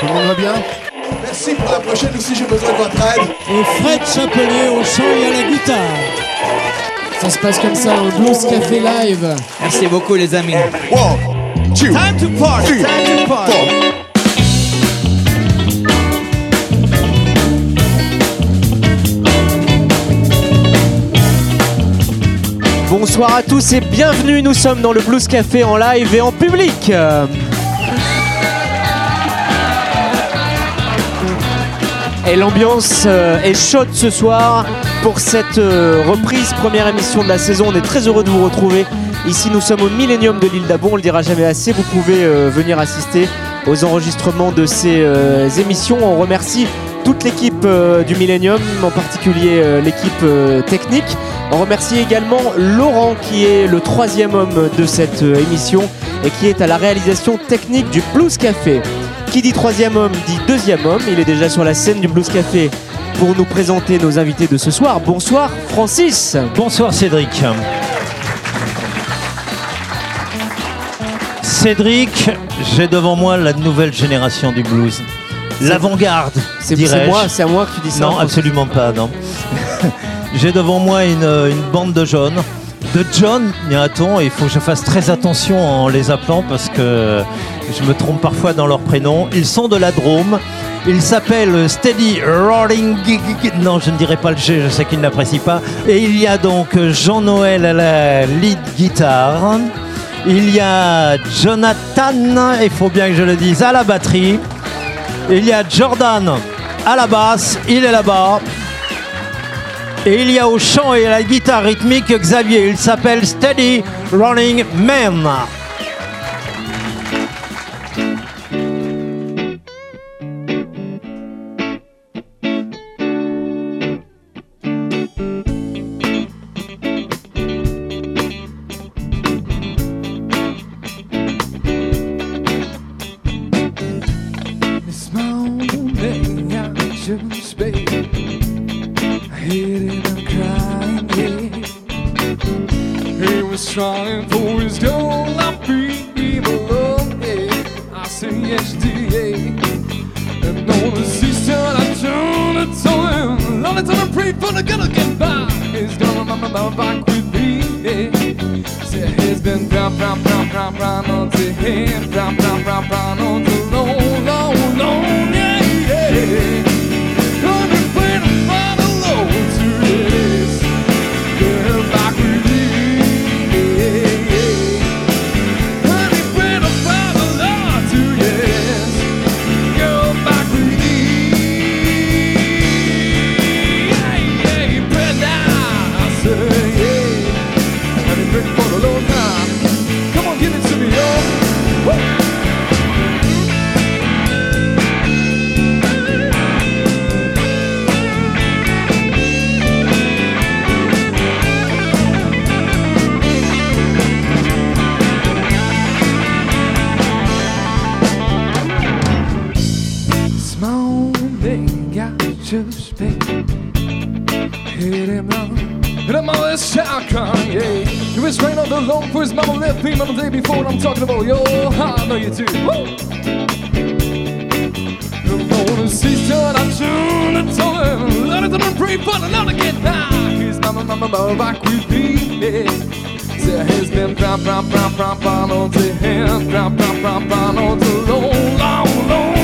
Tout le monde va bien Merci pour la prochaine aussi, j'ai besoin de votre aide. Et Fred Chapelier au chant et à la guitare. Ça se passe comme ça au Blues Café Live. Merci beaucoup les amis. One, two, Time to party, three, time to party. four. Bonsoir à tous et bienvenue, nous sommes dans le Blues Café en live et en public. Et l'ambiance euh, est chaude ce soir pour cette euh, reprise, première émission de la saison. On est très heureux de vous retrouver. Ici, nous sommes au Millennium de l'île d'Abon, on le dira jamais assez. Vous pouvez euh, venir assister aux enregistrements de ces émissions. On remercie toute l'équipe du Millennium, en particulier l'équipe technique. On remercie également Laurent qui est le troisième homme de cette émission et qui est à la réalisation technique du Blues Café. Qui dit troisième homme dit deuxième homme. Il est déjà sur la scène du Blues Café pour nous présenter nos invités de ce soir. Bonsoir Francis. Bonsoir Cédric. Cédric, j'ai devant moi la nouvelle génération du blues. L'avant-garde, C'est moi, c'est à moi que tu dis ça. Non, absolument pas, non. j'ai devant moi une, une bande de jeunes. De John, dira-t-on, et il faut que je fasse très attention en les appelant parce que je me trompe parfois dans leur prénom. Ils sont de la Drôme. Ils s'appellent Steady Rolling. Non, je ne dirai pas le G, je sais qu'ils n'apprécient pas. Et il y a donc Jean-Noël à la lead guitare. Il y a Jonathan, il faut bien que je le dise, à la batterie. Il y a Jordan à la basse, il est là-bas. Et il y a au chant et à la guitare rythmique Xavier, il s'appelle Steady Running Man. Sister, I'm the time. Let it to my pray, but I know to get back. He's my mama, mama, back with me. Say his name, drop, drop, drop, drop, on to him, drop, drop, drop, on to long, long, long.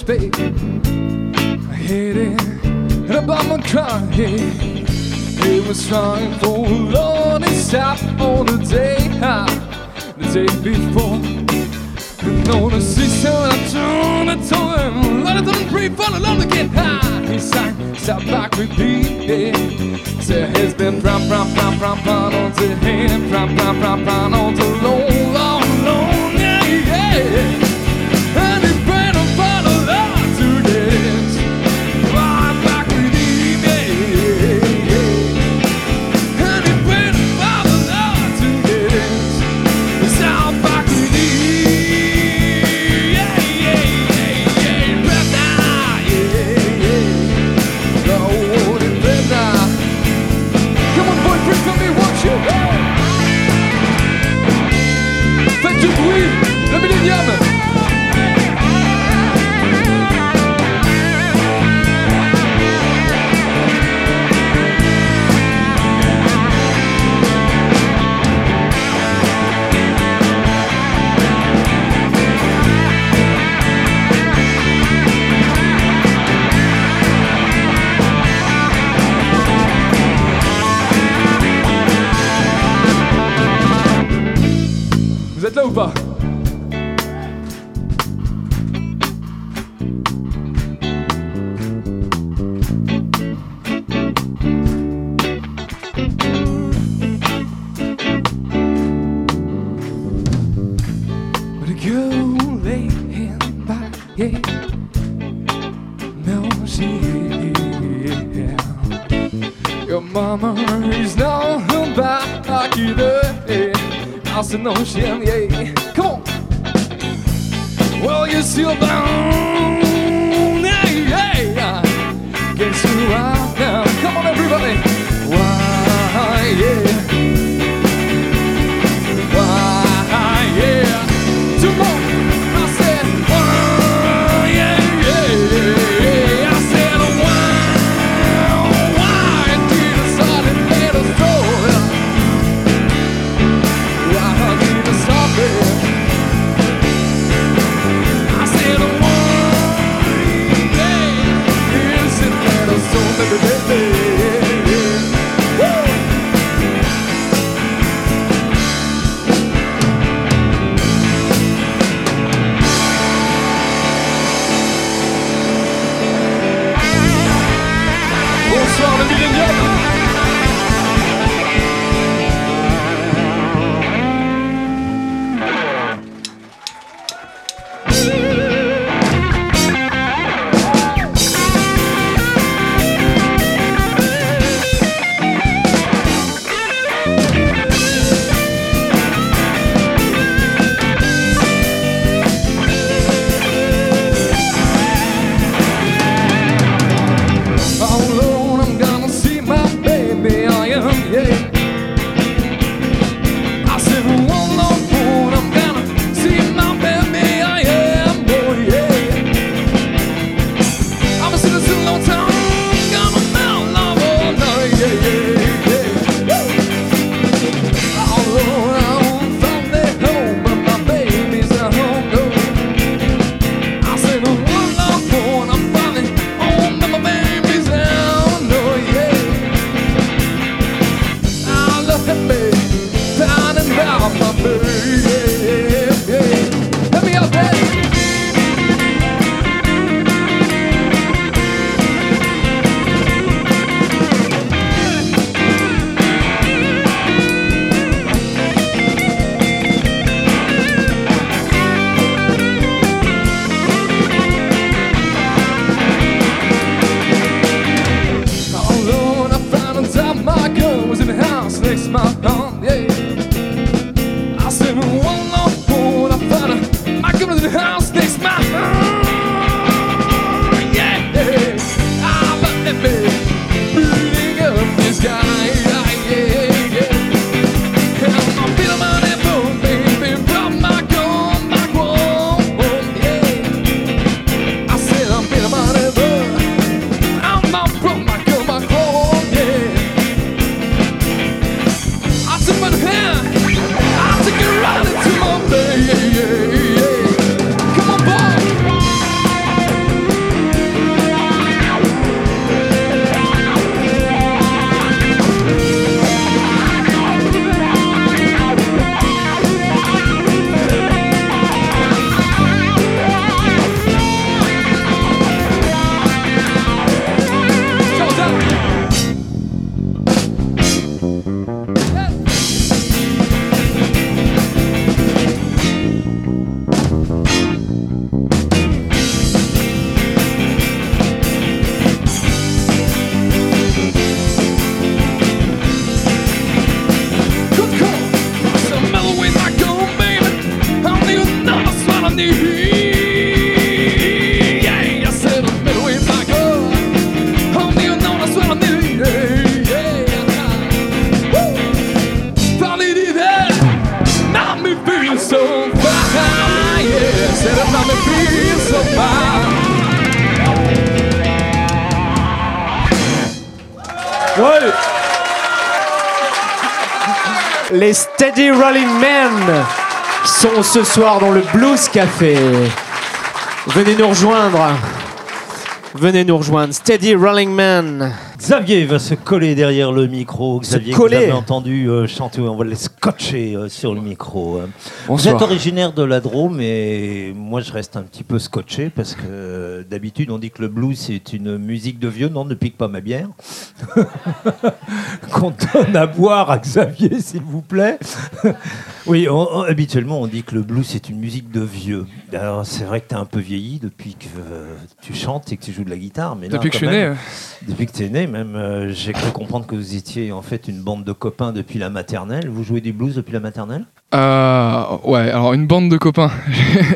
speak. I hate it, and about my crying. It was time for a long stop on the day the day before. And on the season, I turned and told him, let it down breathe, fall alone get High. He sang, sat back, repeated. Said, he's been from, from, from, from, pram, on the him, from, from, from, pram, on the long." Les Steady Rolling Men sont ce soir dans le Blues Café. Venez nous rejoindre. Venez nous rejoindre. Steady Rolling Men. Xavier va se coller derrière le micro. Xavier, vous avez entendu euh, chanter, on va le scotcher euh, sur le micro. hein. Vous êtes originaire de la Drôme, mais moi je reste un petit peu scotché parce que euh, d'habitude on dit que le blues c'est une musique de vieux. Non, ne pique pas ma bière. Qu'on donne à boire à Xavier, s'il vous plaît. oui, on- on- habituellement on dit que le blues c'est une musique de vieux. Alors c'est vrai que tu as un peu vieilli depuis que tu chantes et que tu joues de la guitare. Mais là, Depuis que je suis né, depuis que tu es né, même, euh, j'ai cru comprendre que vous étiez en fait une bande de copains depuis la maternelle. Vous jouez du blues depuis la maternelle? Euh, ouais, alors une bande de copains.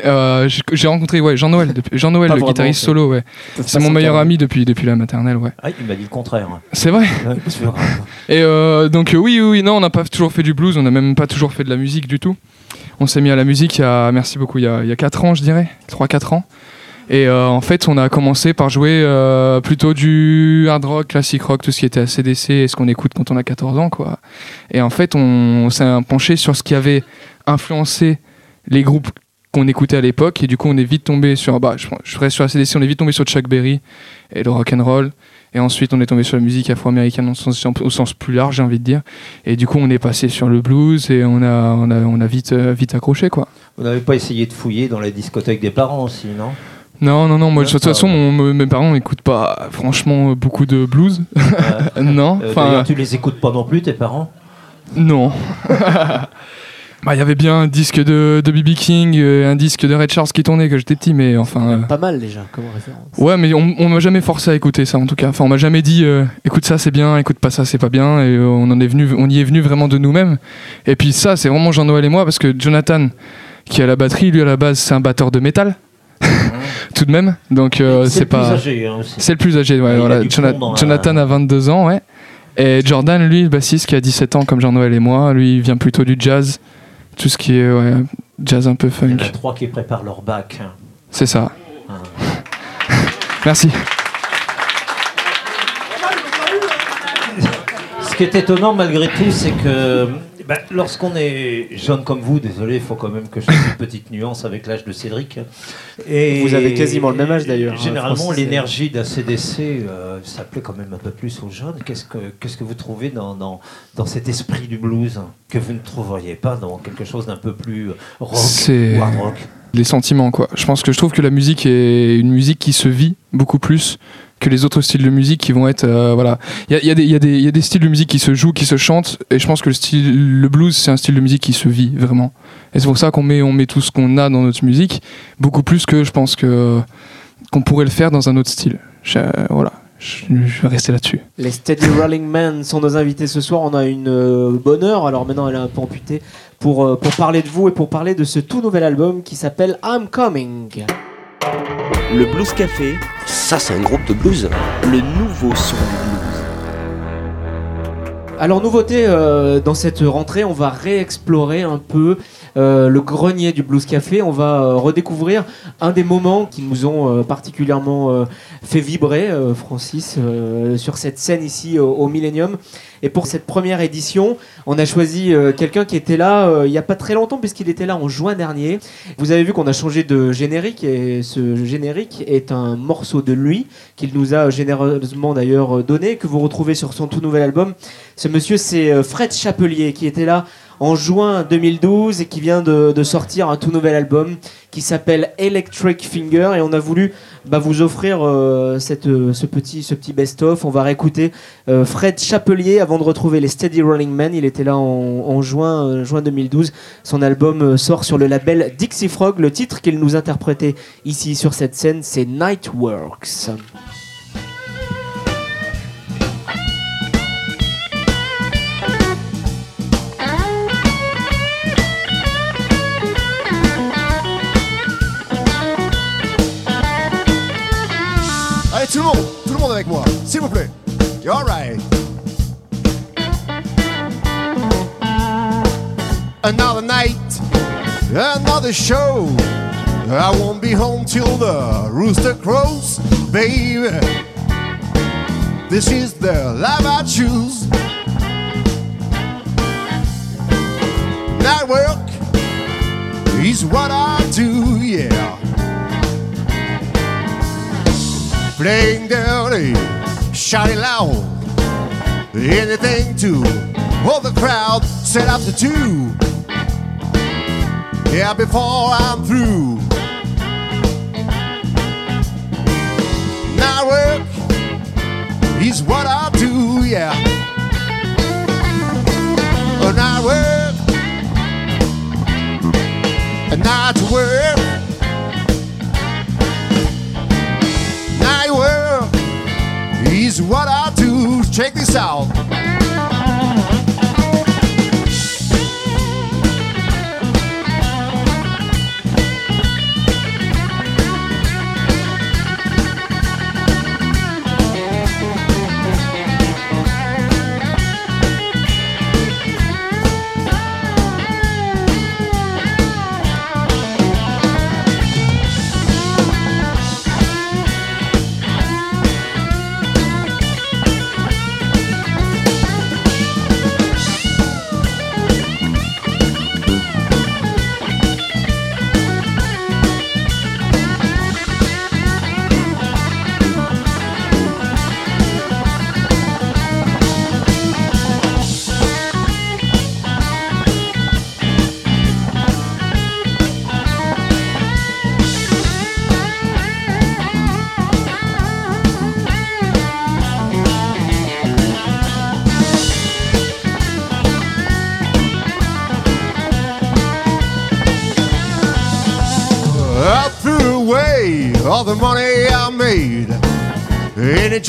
Euh, j'ai- rencontré ouais, Jean-Noël, Pas le guitariste solo, ouais. C'est mon meilleur ami depuis, depuis la maternelle, ouais. Ah, il m'a dit le contraire. C'est vrai. Ouais. Et euh, donc oui, oui, oui, non, on n'a pas toujours fait du blues, on n'a même pas toujours fait de la musique du tout. On s'est mis à la musique il y a, merci beaucoup, il y a, il y a 4 ans, je dirais, 3-4 ans. Et euh, en fait, on a commencé par jouer euh, plutôt du hard rock, classic rock, tout ce qui était ACDC et ce qu'on écoute quand on a 14 ans, quoi. Et en fait, on, s'est penché sur ce qui avait influencé les groupes qu'on écoutait à l'époque. Et du coup, on est vite tombé sur, bah, je, je reste sur ACDC, on est vite tombé sur Chuck Berry et le rock and roll. Et ensuite, on est tombé sur la musique afro-américaine au sens, au sens plus large, j'ai envie de dire. Et du coup, on est passé sur le blues et on a, on a, on a vite, euh, vite accroché, quoi. Vous n'avez pas essayé de fouiller dans la discothèque des parents aussi, non? Non, non, non, moi, de toute façon, mon- mes parents n'écoutent pas, franchement, euh, beaucoup de blues. Non, euh, enfin, tu les écoutes pas non plus, tes parents? Non. Bah, Il y avait bien un disque de, de B.B. King, euh, un disque de Red Charles qui tournait quand j'étais petit, mais enfin. euh, Pas mal déjà comme référence. Ouais, mais on, on m'a jamais forcé à écouter ça en tout cas. Enfin, on m'a jamais dit euh, écoute ça c'est bien, écoute pas ça c'est pas bien. Et on en est venu, on y est venu vraiment de nous-mêmes. Et puis ça, c'est vraiment Jean-Noël et moi parce que Jonathan, qui a la batterie, lui à la base c'est un batteur de métal, tout de même. Donc euh, c'est le plus pas. âgé hein. C'est le plus âgé, ouais. Voilà. du Jona- plomb dans la- Jonathan a 22 ans, ouais. Et Jordan, lui, le bassiste qui a 17 ans comme Jean-Noël et moi, lui il vient plutôt du jazz, tout ce qui est ouais, jazz un peu Il y en funk. a trois qui préparent leur bac. hein. C'est ça. Ah. Merci. Ce qui est étonnant malgré tout, c'est que ben, lorsqu'on est jeune comme vous, désolé, il faut quand même que je fasse une petite nuance avec l'âge de Cédric. Et Vous avez quasiment le même âge, d'ailleurs, hein, Généralement, l'énergie d'ACDC euh, ça plaît quand même un peu plus aux jeunes. Qu'est-ce que, vous trouvez dans, dans, dans cet esprit du blues que vous ne trouveriez pas dans quelque chose d'un peu plus rock hard rock? Les sentiments quoi. Je pense que je trouve que la musique est une musique qui se vit beaucoup plus que les autres styles de musique qui vont être euh, voilà. Il y a, y a y y a des styles de musique qui se jouent, qui se chantent et je pense que le style le blues c'est un style de musique qui se vit vraiment. Et c'est pour ça qu'on met on met tout ce qu'on a dans notre musique beaucoup plus que je pense que qu'on pourrait le faire dans un autre style. Je- voilà. Je, je vais rester là-dessus. Les Steady Rolling Men sont nos invités ce soir. On a une euh, bonne heure, alors maintenant elle est un peu amputée, pour, euh, pour parler de vous et pour parler de ce tout nouvel album qui s'appelle I'm Coming. Le Blues Café, ça c'est un groupe de blues. Le nouveau son du blues. Alors nouveauté euh, dans cette rentrée, on va réexplorer un peu euh, le grenier du Blues Café. On va euh, redécouvrir un des moments qui nous ont particulièrement fait vibrer, Francis, sur cette scène ici au, au Millennium. Et pour cette première édition, on a choisi quelqu'un qui était là il n'y a pas très longtemps, puisqu'il était là en juin dernier. Vous avez vu qu'on a changé de générique, et ce générique est un morceau de lui, qu'il nous a généreusement d'ailleurs donné, que vous retrouvez sur son tout nouvel album. Ce monsieur, c'est euh, Fred Chapelier, qui était là en juin 2012 et qui vient de, sortir un tout nouvel album qui s'appelle Electric Finger. Et on a voulu bah, vous offrir euh, euh, ce petit, ce petit best-of. On va réécouter Fred Chapelier avant de retrouver les Steady Rolling Men. Il était là en, juin, juin 2012. Son album sort sur le label Dixie Frog. Le titre qu'il nous interprétait ici sur cette scène, c'est Nightworks. Tout le monde, tout le monde avec moi, s'il vous plaît. Alright. Another night, another show. I won't be home till the rooster crows, baby. This is the life I choose. Night work is what I do, yeah. Playing dirty, shouting loud, anything to hold the crowd set up to two. Yeah, before I'm through. Night work is what I do, yeah. Oh, a night work, a night to work. Is what I do. Check this out.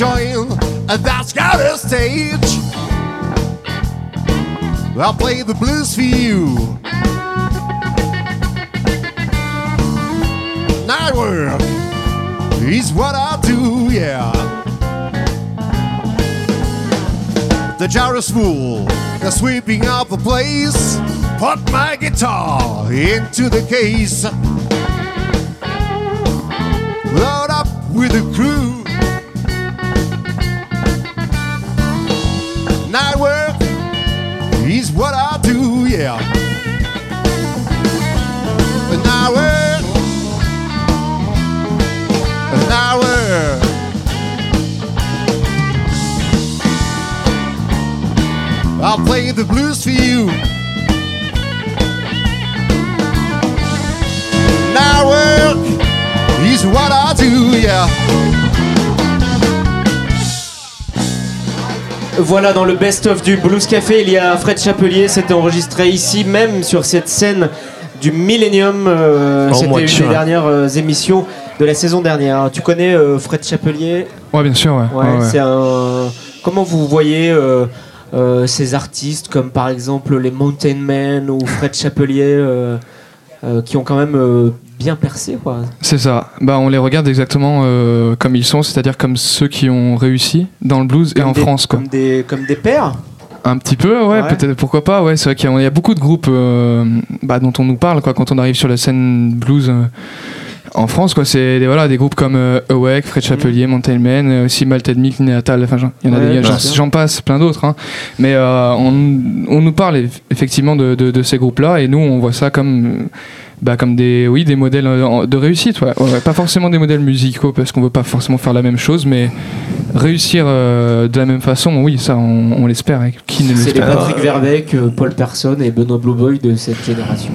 In enjoying that scouter stage. I'll play the blues for you. Night work is what I do, yeah. The gyrus fool, the sweeping up the place. Put my guitar into the case. Load up with the crew. Night work is what I do, yeah. Night work, night work. I'll play the blues for you. Night work is what I do, yeah. Voilà, dans le best-of du Blues Café, il y a Fred Chapelier. C'était enregistré ici même sur cette scène du Millennium. euh, C'était une des dernières euh, émissions de la saison dernière. Tu connais euh, Fred Chapelier? Ouais, bien sûr, ouais. Ouais, Ouais, ouais. c'est un. Comment vous voyez euh, ces artistes comme par exemple les Mountain Men ou Fred Chapelier qui ont quand même bien percé quoi. C'est ça. Bah, on les regarde exactement euh, comme ils sont, c'est-à-dire comme ceux qui ont réussi dans le blues et en des- France, quoi. Comme des, comme des pères Un petit peu, ouais, Ouais. peut-être, pourquoi pas, ouais. C'est vrai qu'il y a- il y a beaucoup de groupes euh, bah, dont on nous parle, quoi, quand on arrive sur la scène blues. euh, en France, quoi, c'est des, voilà, des groupes comme euh, Awake, Fred Chapelier, Mountain Man, aussi Malted Milk, Néatal, enfin, j'en- il y en a Ouais, des- bien j'en sûr. j'en passe, plein d'autres. hein. Mais euh, on, on nous parle eff- effectivement de, de- de ces groupes-là et nous, on voit ça comme, euh, bah, comme des, oui, des modèles euh, de réussite. Ouais. Pas forcément des modèles musicaux parce qu'on veut pas forcément faire la même chose, mais réussir euh, de la même façon, oui, ça, on, on l'espère. hein. Qui ne C'est les Patrick Verbeek, euh, Paul Persson et Benoît Blue Boy de cette génération.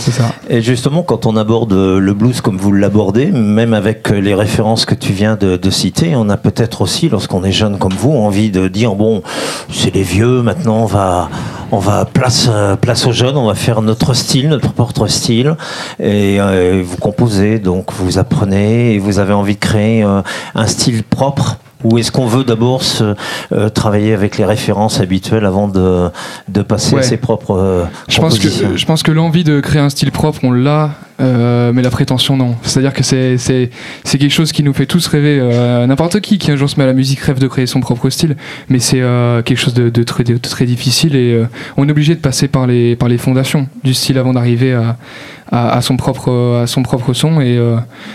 Ça. Et justement, quand on aborde le blues comme vous l'abordez, même avec les références que tu viens de, citer, on a peut-être aussi, lorsqu'on est jeune comme vous, envie de dire bon, c'est les vieux, maintenant on va, on va place, place aux jeunes, on va faire notre style, notre propre style, et euh, vous composez, donc vous apprenez, et vous avez envie de créer euh, un style propre. Ou est-ce qu'on veut d'abord se, euh, travailler avec les références habituelles avant de, de passer Ouais. à ses propres euh, Je pense que je pense que l'envie de créer un style propre, on l'a Euh, mais la prétention, non. C'est-à-dire que c'est c'est c'est quelque chose qui nous fait tous rêver. Euh, N'importe qui qui un jour se met à la musique rêve de créer son propre style, mais c'est euh, quelque chose de, de très de très difficile et on est obligé de passer par les par les fondations du style avant d'arriver à, à à son propre à son propre son et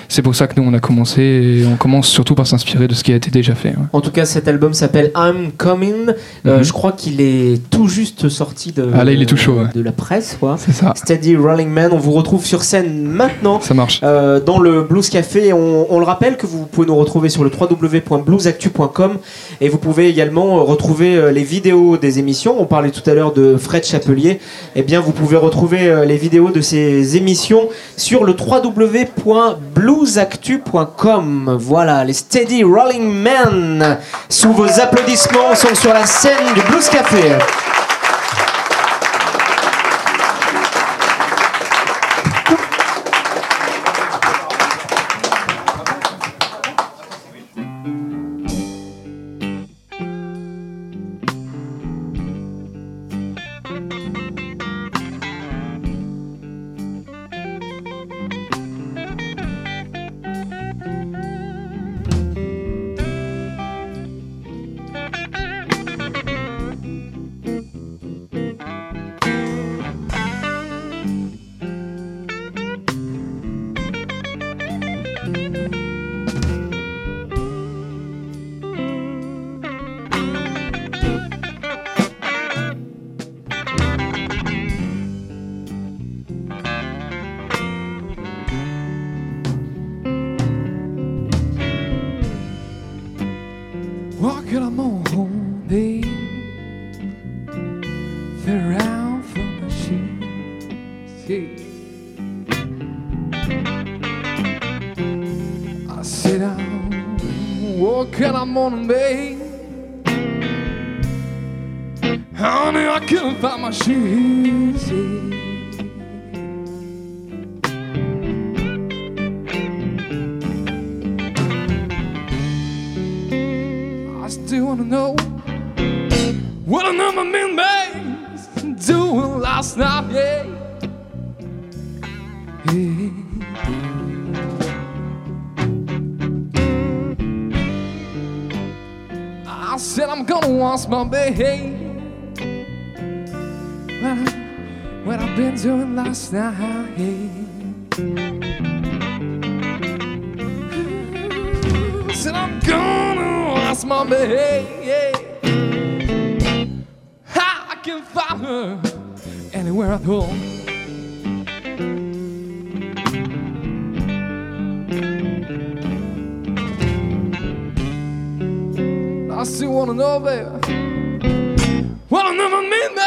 c'est pour ça que nous on a commencé et on commence surtout par s'inspirer de ce qui a été déjà fait. ouais. En tout cas, cet album s'appelle I'm Coming. Mhm. Je crois qu'il est tout juste sorti de, Ah, là, il est tout chaud, ouais. de la presse. Quoi. C'est ça. Steady Rolling Man. On vous retrouve sur scène maintenant. Ça marche. Euh, dans le Blues Café. On, on le rappelle que vous pouvez nous retrouver sur le www.bluesactu.com et vous pouvez également retrouver euh, les vidéos des émissions. On parlait tout à l'heure de Fred Chapelier. Eh bien, vous pouvez retrouver euh, les vidéos de ces émissions sur le www.bluesactu.com. Voilà, les Steady Rolling Men sous vos applaudissements sont sur la scène du Blues Café. Walking on my baby. What, I've been doing last night. Said I'm gonna ask my. How I can find her anywhere at home. wanna know, baby. Wanna know my midnight.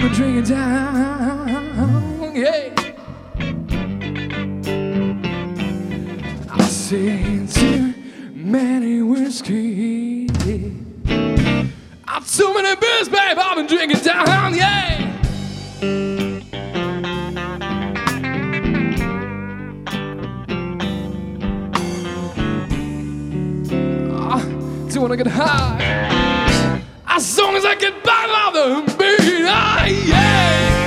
I've been drinking down. As long as I can by, love the beat, ah, yeah.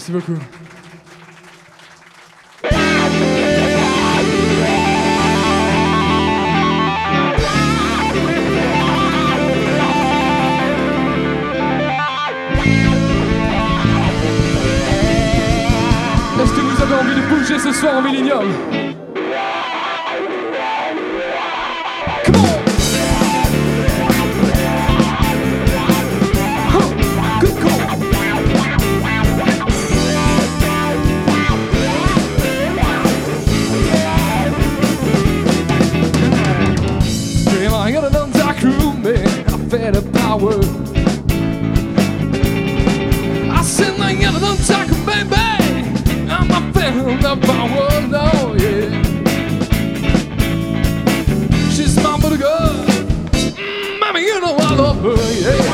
Merci beaucoup. Est-ce que vous avez envie de bouger ce soir en millénium love her, yeah.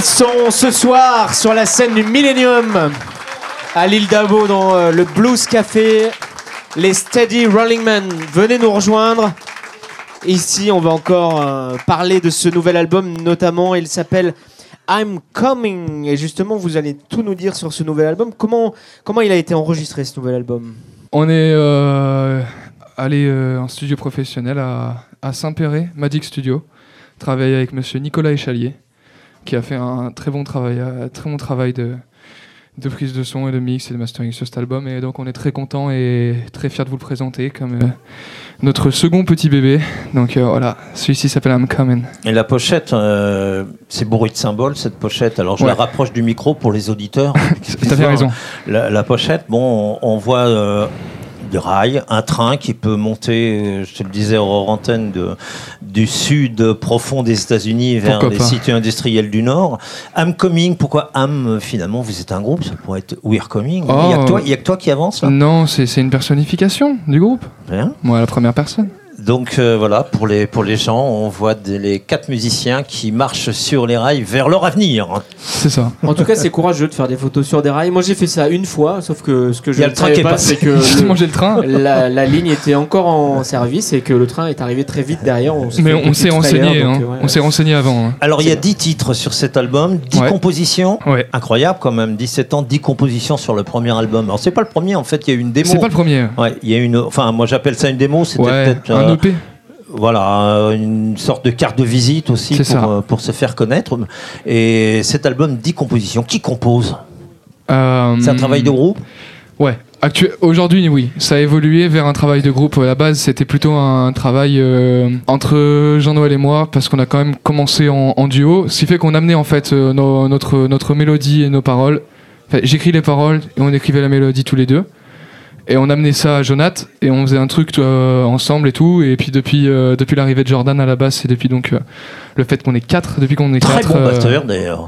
Ils sont ce soir sur la scène du Millennium à l'île d'Abo dans euh, le Blues Café. Les Steady Rolling Men, venez nous rejoindre. Ici, on va encore euh, parler de ce nouvel album, notamment, il s'appelle I'm Coming. Et justement, vous allez tout nous dire sur ce nouvel album. Comment, comment il a été enregistré ce nouvel album? On est euh, allé en studio professionnel à, à Saint-Péret, Magic Studio, travailler avec monsieur Nicolas Échalier, qui a fait un très bon travail, un très bon travail de, de prise de son et de mix et de mastering sur cet album. Et donc on est très content et très fier de vous le présenter comme euh, notre second petit bébé. Donc euh, voilà, celui-ci s'appelle I'm Coming. Et la pochette, euh, c'est bourré de symboles cette pochette. Alors je Ouais. la rapproche du micro pour les auditeurs. T'as fait raison. La, la pochette, bon, on, on voit des rails, un train qui peut monter, je te le disais hors antenne, de, du sud profond des États-Unis vers les pas. sites industriels du Nord. I'm Coming, pourquoi Am finalement vous êtes un groupe Ça pourrait être We're Coming. Il n'y a, que Oh. toi- il y a que toi qui avance là? Non, c'est c'est une personnification du groupe. Rien. Moi, la première personne. Donc euh, voilà, pour les, pour les gens, on voit des- les quatre musiciens qui marchent sur les rails vers leur avenir. C'est ça. En tout cas, c'est courageux de faire des photos sur des rails. Moi, j'ai fait ça une fois, sauf que ce que je ne savais pas, c'est que le- j'ai le train. la, la ligne était encore en service et que le train est arrivé très vite derrière. On Mais fait une on s'est renseigné, hein. euh, ouais, on s'est renseigné avant. hein. Alors il y a 10 titres sur cet album, 10 Ouais. compositions. Ouais. Incroyable quand même, 17 ans, 10 compositions sur le premier album. Alors c'est pas le premier en fait, il y a eu une démo. C'est pas le premier. Ouais, il y a une enfin moi j'appelle ça une démo, c'était Ouais, peut-être un euh, EP. voilà, euh, une sorte de carte de visite aussi pour, euh, pour se faire connaître. Et cet album, 10 compositions. Qui compose? Euh, C'est un travail de groupe? Ouais. Aujourd'hui, oui, ça a évolué vers un travail de groupe. À la base, c'était plutôt un travail euh, entre Jean-Noël et moi, parce qu'on a quand même commencé en, en duo, ce qui fait qu'on amenait en fait nos- notre, notre mélodie et nos paroles. Enfin, J'écris les paroles et on écrivait la mélodie tous les deux. Et on amenait ça à Jonath et on faisait un truc euh, ensemble et tout. Et puis depuis, euh, depuis l'arrivée de Jordan à la basse et depuis donc euh, le fait qu'on est quatre, depuis qu'on est Très quatre. bon euh, batteur d'ailleurs.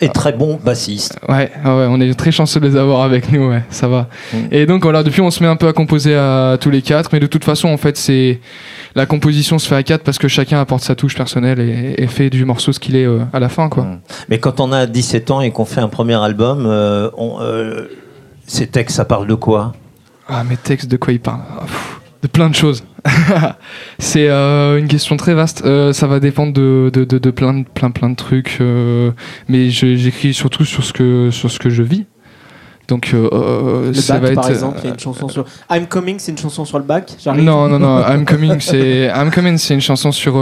Et très bon bassiste. Ouais, ouais, on est très chanceux de les avoir avec nous, ouais, ça va. Mm. Et donc voilà, depuis on se met un peu à composer à tous les quatre, mais de toute façon en fait c'est la composition se fait à quatre parce que chacun apporte sa touche personnelle et, et fait du morceau ce qu'il est à la fin quoi. Mm. Mais quand on a 17 ans et qu'on fait un premier album, on, ces textes, ça parle de quoi? Ah mes textes de quoi ils parlent Ah, pff, De plein de choses. c'est euh, une question très vaste. Euh, ça va dépendre de, de, de, de plein, de- plein plein de trucs, euh, mais j'écris surtout sur ce que sur ce que je vis. Donc Le ça bac, va être par exemple, il y a une chanson sur. I'm Coming, c'est une chanson sur le bac. Non, non, non. I'm Coming, c'est I'm Coming, c'est une chanson sur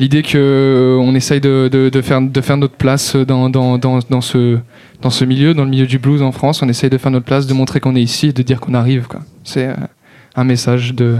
l'idée que euh, on essaye de faire de faire notre place dans, dans, dans, dans ce dans ce milieu, dans le milieu du blues en France. On essaye de faire notre place, de montrer qu'on est ici, et de dire qu'on arrive. C'est euh, un message de.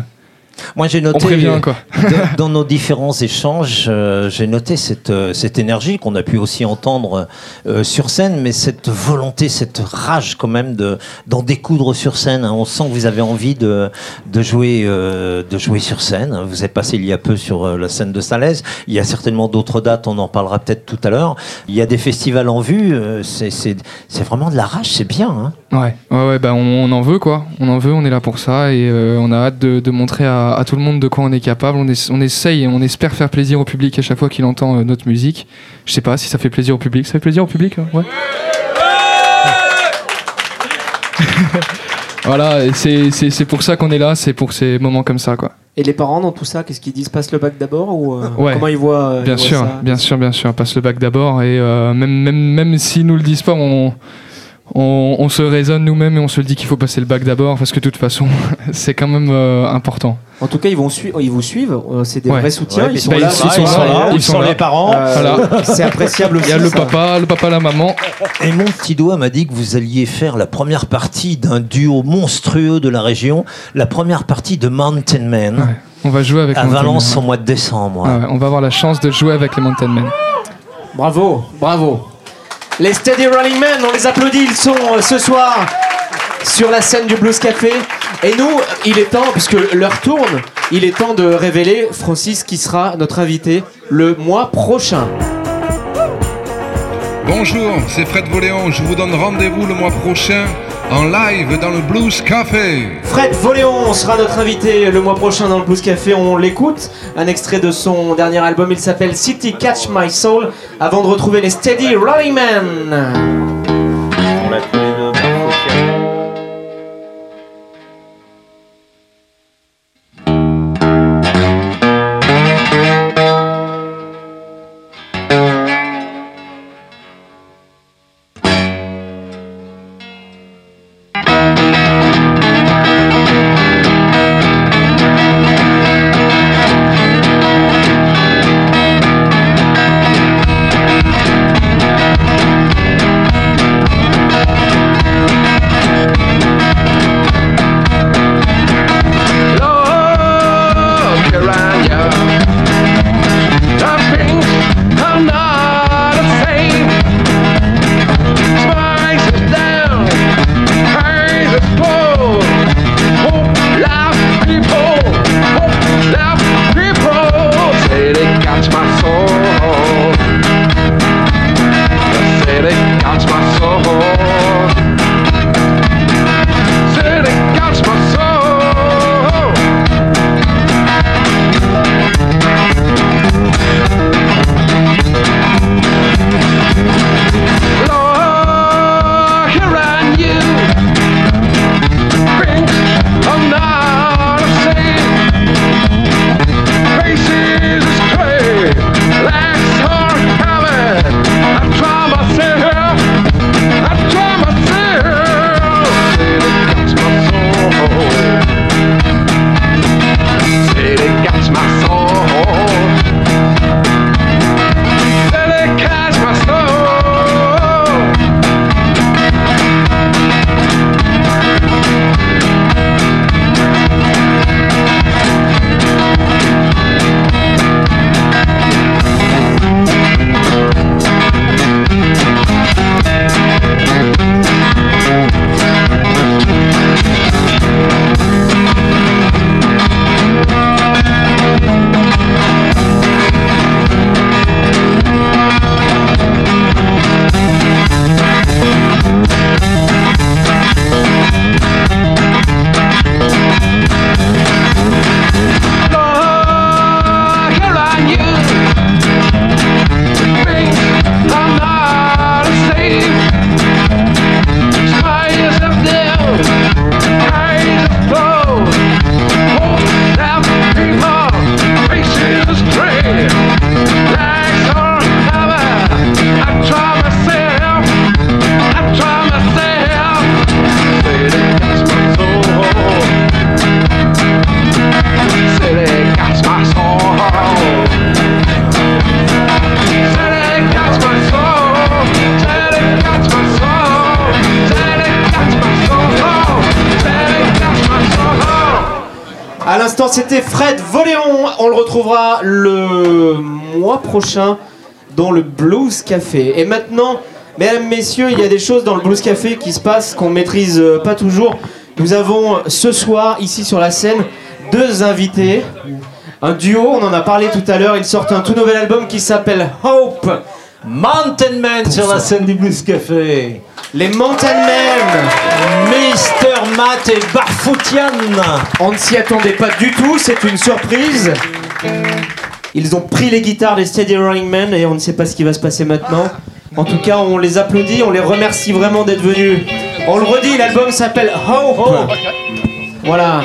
Moi, j'ai On noté prévient quoi. dans, dans nos différents échanges, euh, j'ai noté cette, euh, cette énergie qu'on a pu aussi entendre euh, sur scène, mais cette volonté, cette rage quand même de d'en découdre sur scène. hein. On sent que vous avez envie de, de jouer de jouer sur scène. Vous êtes passé il y a peu sur la scène de Salaise. Il y a certainement d'autres dates. On en parlera peut-être tout à l'heure. Il y a des festivals en vue. c'est c'est c'est vraiment de la rage. C'est bien. Hein. Ouais, ouais, ouais. Bah, on, on en veut quoi. On en veut. On est là pour ça et on a hâte de, de montrer à, à tout le monde de quoi on est capable. On, es- on essaye et on espère faire plaisir au public à chaque fois qu'il entend euh, notre musique. Je sais pas si ça fait plaisir au public. Ça fait plaisir au public, hein ouais. Voilà, c'est pour ça qu'on est là, c'est pour ces moments comme ça, quoi. Et les parents dans tout ça, qu'est-ce qu'ils disent? Passe le bac d'abord ou euh, Ouais. comment ils voient euh, Bien ils voient sûr, ça? bien sûr, bien sûr. Passe le bac d'abord et euh, même, même, même s'ils nous le disent pas, on, on, on se raisonne nous-mêmes et on se le dit qu'il faut passer le bac d'abord parce que de toute façon, c'est quand même euh, important. En tout cas, ils vont suivre, ils vous suivent. euh, c'est des Ouais. vrais soutiens. Ouais, ils mais sont bah, là. ils sont ils là, sont ils Ils sont sont là. les parents. Euh, Voilà. C'est appréciable aussi. Il y a le ça. papa, le papa, la maman. Et mon petit doigt m'a dit que vous alliez faire la première partie d'un duo monstrueux de la région, la première partie de Mountain Man Ouais. On va jouer avec à les Mountain Valence Men, au mois de décembre. ouais. Ah ouais, on va avoir la chance de jouer avec les Mountain Men. Bravo, bravo. Les Steady Running Men, on les applaudit. Ils sont euh, ce soir sur la scène du Blues Café. Et nous, il est temps, puisque l'heure tourne, il est temps de révéler Francis qui sera notre invité le mois prochain. Bonjour, c'est Fred Voléon. Je vous donne rendez-vous le mois prochain en live dans le Blues Café. Fred Voléon sera notre invité le mois prochain dans le Blues Café. On l'écoute. Un extrait de son dernier album. Il s'appelle City Catch My Soul. Avant de retrouver les Steady Running Men. C'était Fred Voléon. On le retrouvera le mois prochain dans le Blues Café. Et maintenant, mesdames, messieurs, il y a des choses dans le Blues Café qui se passent qu'on maîtrise euh, pas toujours. Nous avons ce soir, ici sur la scène, deux invités. Un duo, on en a parlé tout à l'heure. Ils sortent un tout nouvel album qui s'appelle Hope. Mountain Man sur la scène du Blues Café. Les Mountain Men. Mister Matt et Barfoutian. On ne s'y attendait pas du tout, c'est une surprise. Ils ont pris les guitares des Steady Rolling Men et on ne sait pas ce qui va se passer maintenant. En tout cas, on les applaudit, on les remercie vraiment d'être venus. On le redit, l'album s'appelle Hope. Voilà.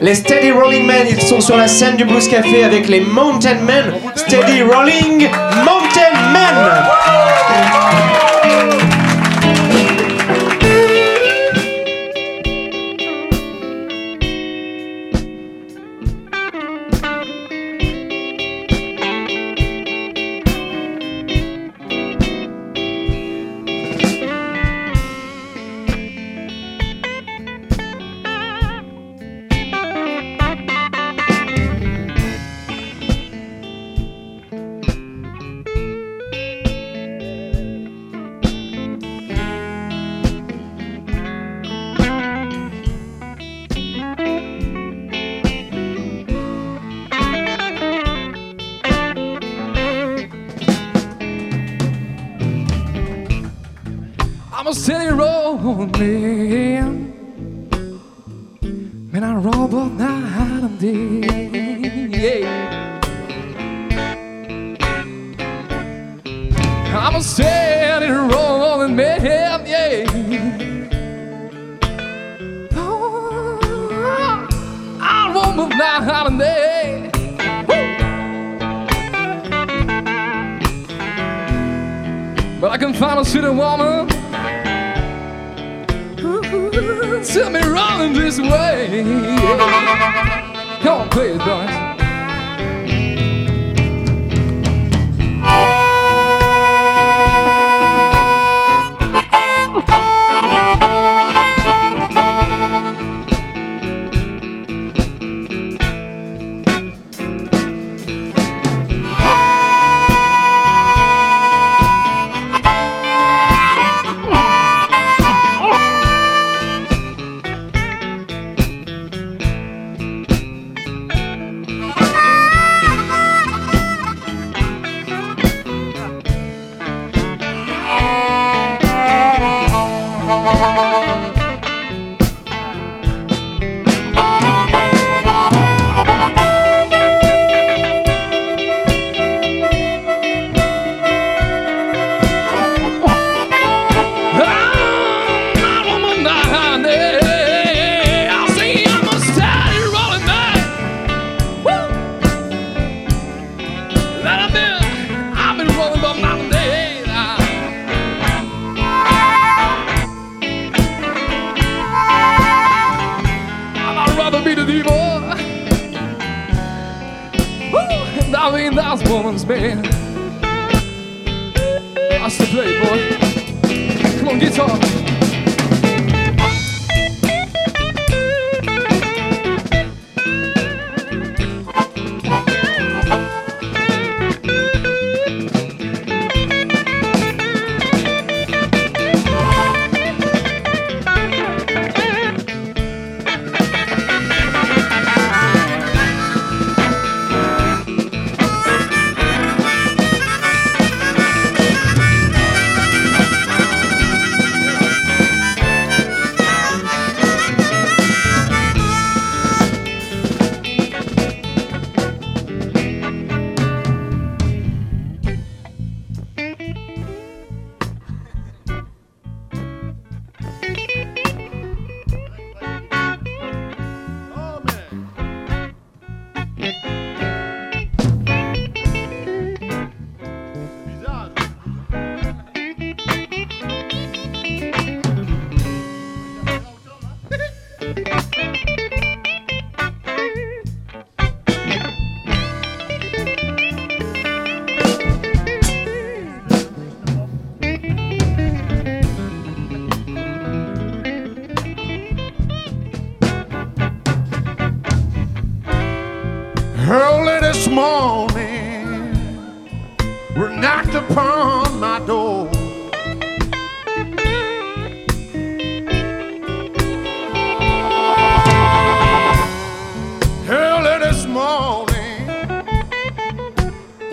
Les Steady Rolling Men, ils sont sur la scène du Blues Café avec les Mountain Men. Steady Rolling Mountain Men. Rolling one's been. That's the play, boy. Come on, guitar.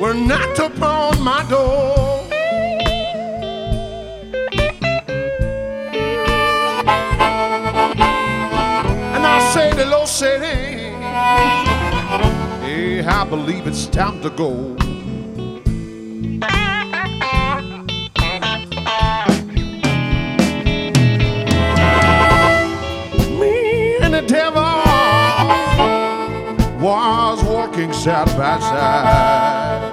Were knocked upon my door. And I say, the Lord said, hey, I believe it's time to go. Me and the devil was walking side by side.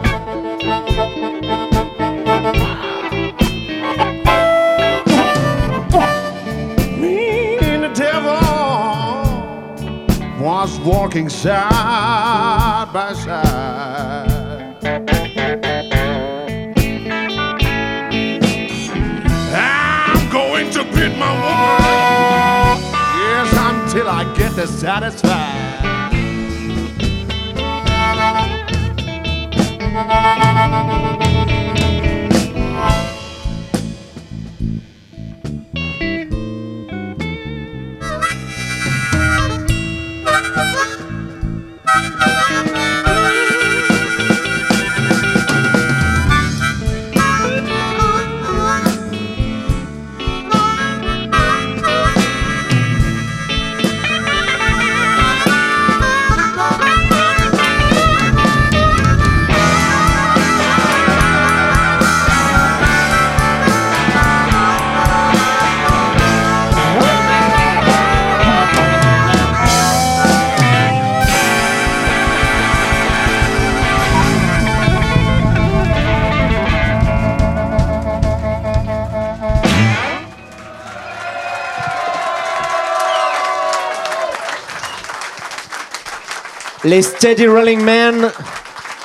Was walking side by side. I'm going to beat my woman. Yes, until I get her Les Steady Rolling Men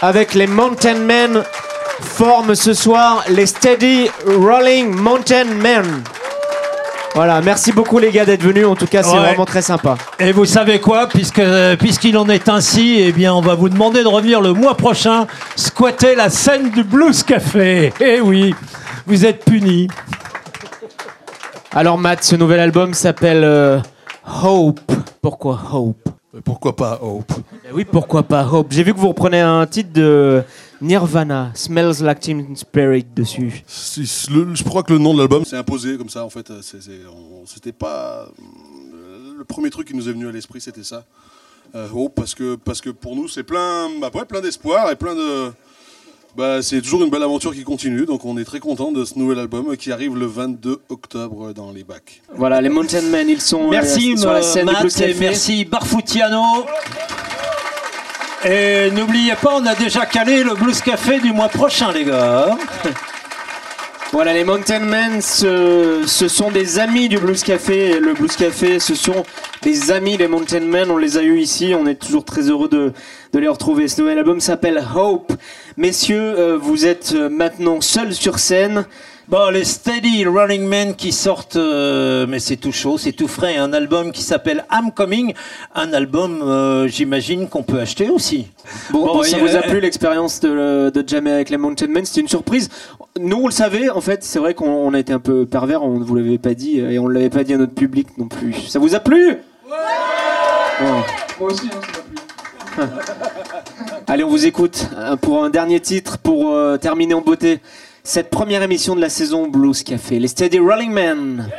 avec les Mountain Men forment ce soir les Steady Rolling Mountain Men. Voilà, merci beaucoup les gars d'être venus. En tout cas, c'est Ouais. vraiment très sympa. Et vous savez quoi, puisque puisqu'il en est ainsi, eh bien, on va vous demander de revenir le mois prochain squatter la scène du Blues Café. Eh oui, vous êtes punis. Alors Matt, ce nouvel album s'appelle euh, Hope. Pourquoi Hope? Pourquoi pas Hope Eh Oui, pourquoi pas Hope J'ai vu que vous reprenez un titre de Nirvana, Smells Like Teen Spirit dessus. Le- je crois que le nom de l'album s'est imposé comme ça en fait. On- C'était pas euh, le premier truc qui nous est venu à l'esprit, c'était ça. Euh, Hope parce que parce que pour nous c'est plein bah, ouais, plein d'espoir et plein de bah, c'est toujours une belle aventure qui continue. Donc on est très content de ce nouvel album qui arrive le 22 octobre dans les bacs. Voilà, les Mountain Men, ils sont euh, Merci sur la scène Matt et merci Barfoutiano. Et n'oubliez pas, on a déjà calé le Blues Café du mois prochain, les gars. Voilà, les Mountain Men, ce, ce sont des amis du Blues Café. Et le Blues Café, ce sont des amis des Mountain Men. On les a eus ici. On est toujours très heureux de, de les retrouver. Ce nouvel album s'appelle Hope. Messieurs, euh, vous êtes euh, maintenant seuls sur scène. Bon, les Steady Rolling Men qui sortent, euh, mais c'est tout chaud, c'est tout frais, un album qui s'appelle I'm Coming, un album, euh, j'imagine, qu'on peut acheter aussi. Bon, bon, ça vous a plu l'expérience de, de jammer avec les Mountain Men? C'était une surprise. Nous, on le savait, en fait, c'est vrai qu'on on a été un peu pervers, on ne vous l'avait pas dit et on ne l'avait pas dit à notre public non plus. Ça vous a plu? Moi aussi, hein, ça m'a plu. Allez, on vous écoute euh, pour un dernier titre pour euh, terminer en beauté cette première émission de la saison Blues Café. Les Steady Rolling Men.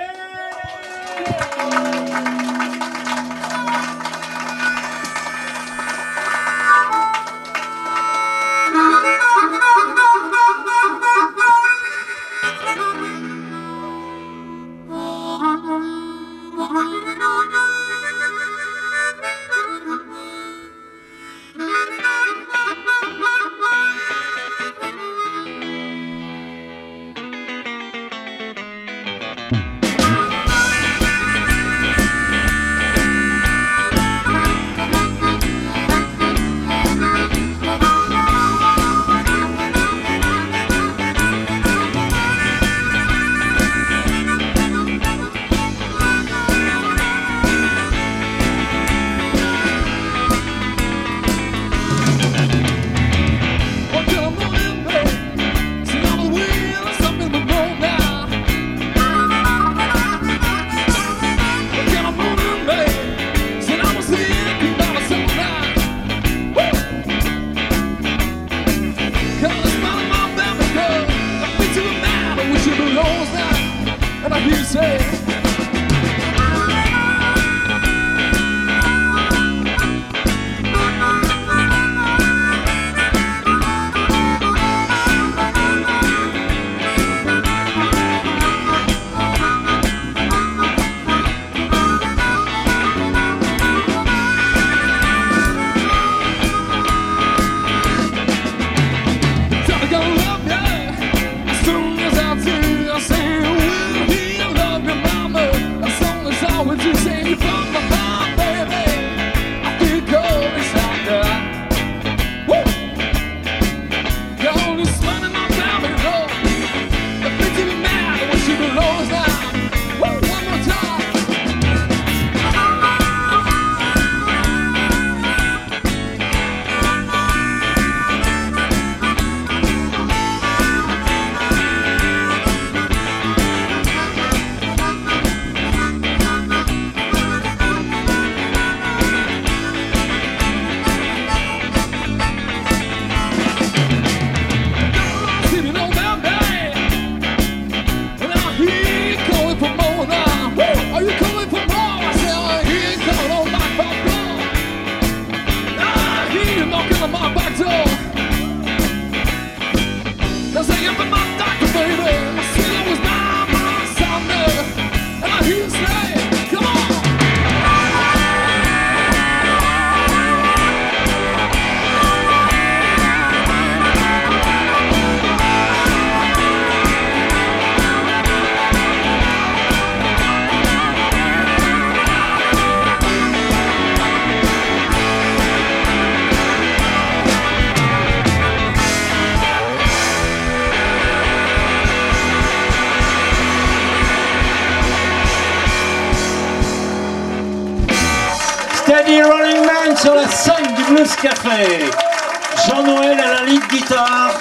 Jean-Noël à la lead guitare,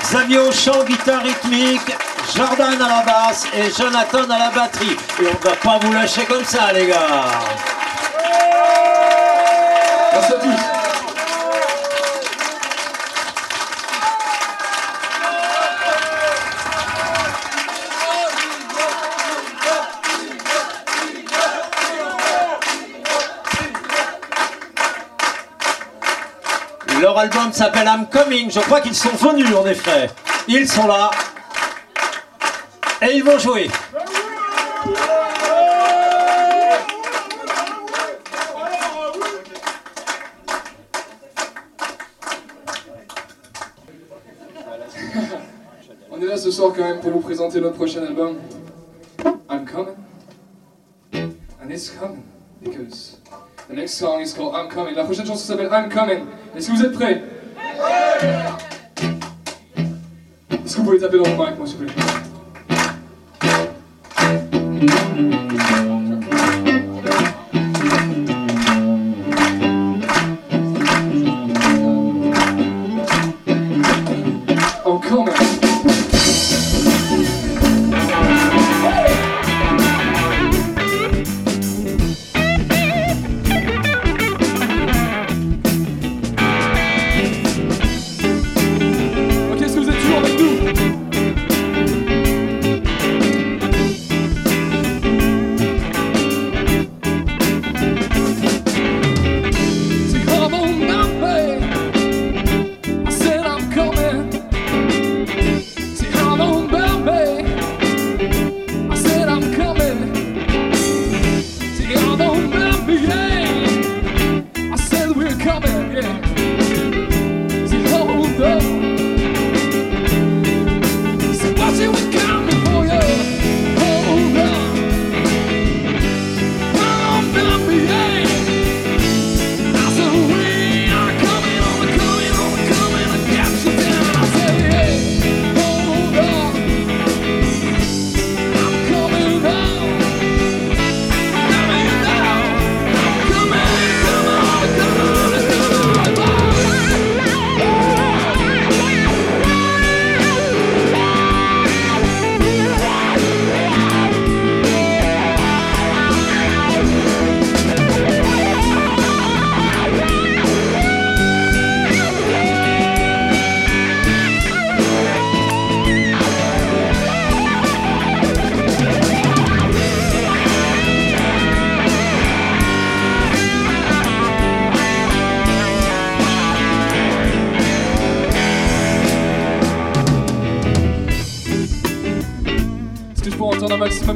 Xavier au chant, guitare rythmique, Jordan à la basse et Jonathan à la batterie. Et on va pas vous lâcher comme ça, les gars. Merci à tous. Leur album s'appelle I'm Coming. Je crois qu'ils sont venus en effet. Ils sont là. Et ils vont jouer. On est là ce soir quand même pour vous présenter notre prochain album. I'm coming. And it's coming. Because the next song is called I'm coming. La prochaine chanson s'appelle I'm coming. Est-ce que vous êtes prêts? Est-ce que vous pouvez taper dans le mic, moi, s'il vous plaît?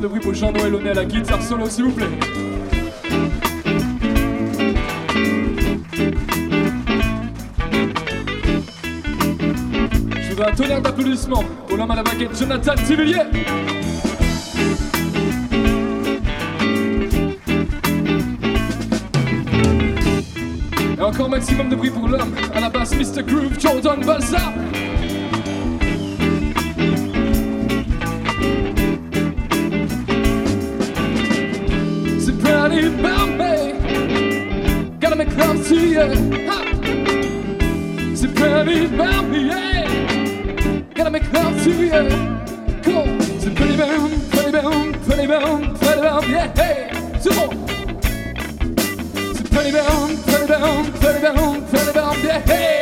De bruit pour Jean-Noël Launay à la guitare solo, s'il vous plaît. Je voudrais un tonnerre d'applaudissements pour l'homme à la baguette, Jonathan Tivillier. Et encore maximum de bruit pour l'homme à la basse, Mr. Groove, Jordan Balsa. Pretty about me, yeah. Gotta make love to you. Cool. C'est pretty boom, pretty boom, pretty boom, pretty boom, yeah. Hey. C'est pretty boom, pretty boom, pretty boom, pretty boom, yeah. Hey.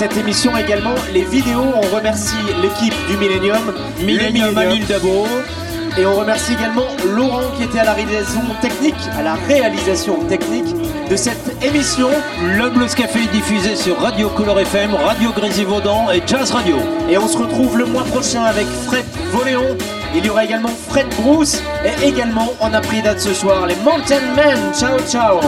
Cette émission également. Les vidéos, on remercie l'équipe du Millennium, Millennium d'Abo. Et on remercie également Laurent qui était à la réalisation technique, à la réalisation technique de cette émission. Le Blues Café est diffusé sur Radio Color FM, Radio Grésivaudan et Jazz Radio. Et on se retrouve le mois prochain avec Fred Voléon. Il y aura également Fred Bruce. Et également, on a pris date ce soir, les Mountain Men. Ciao, ciao.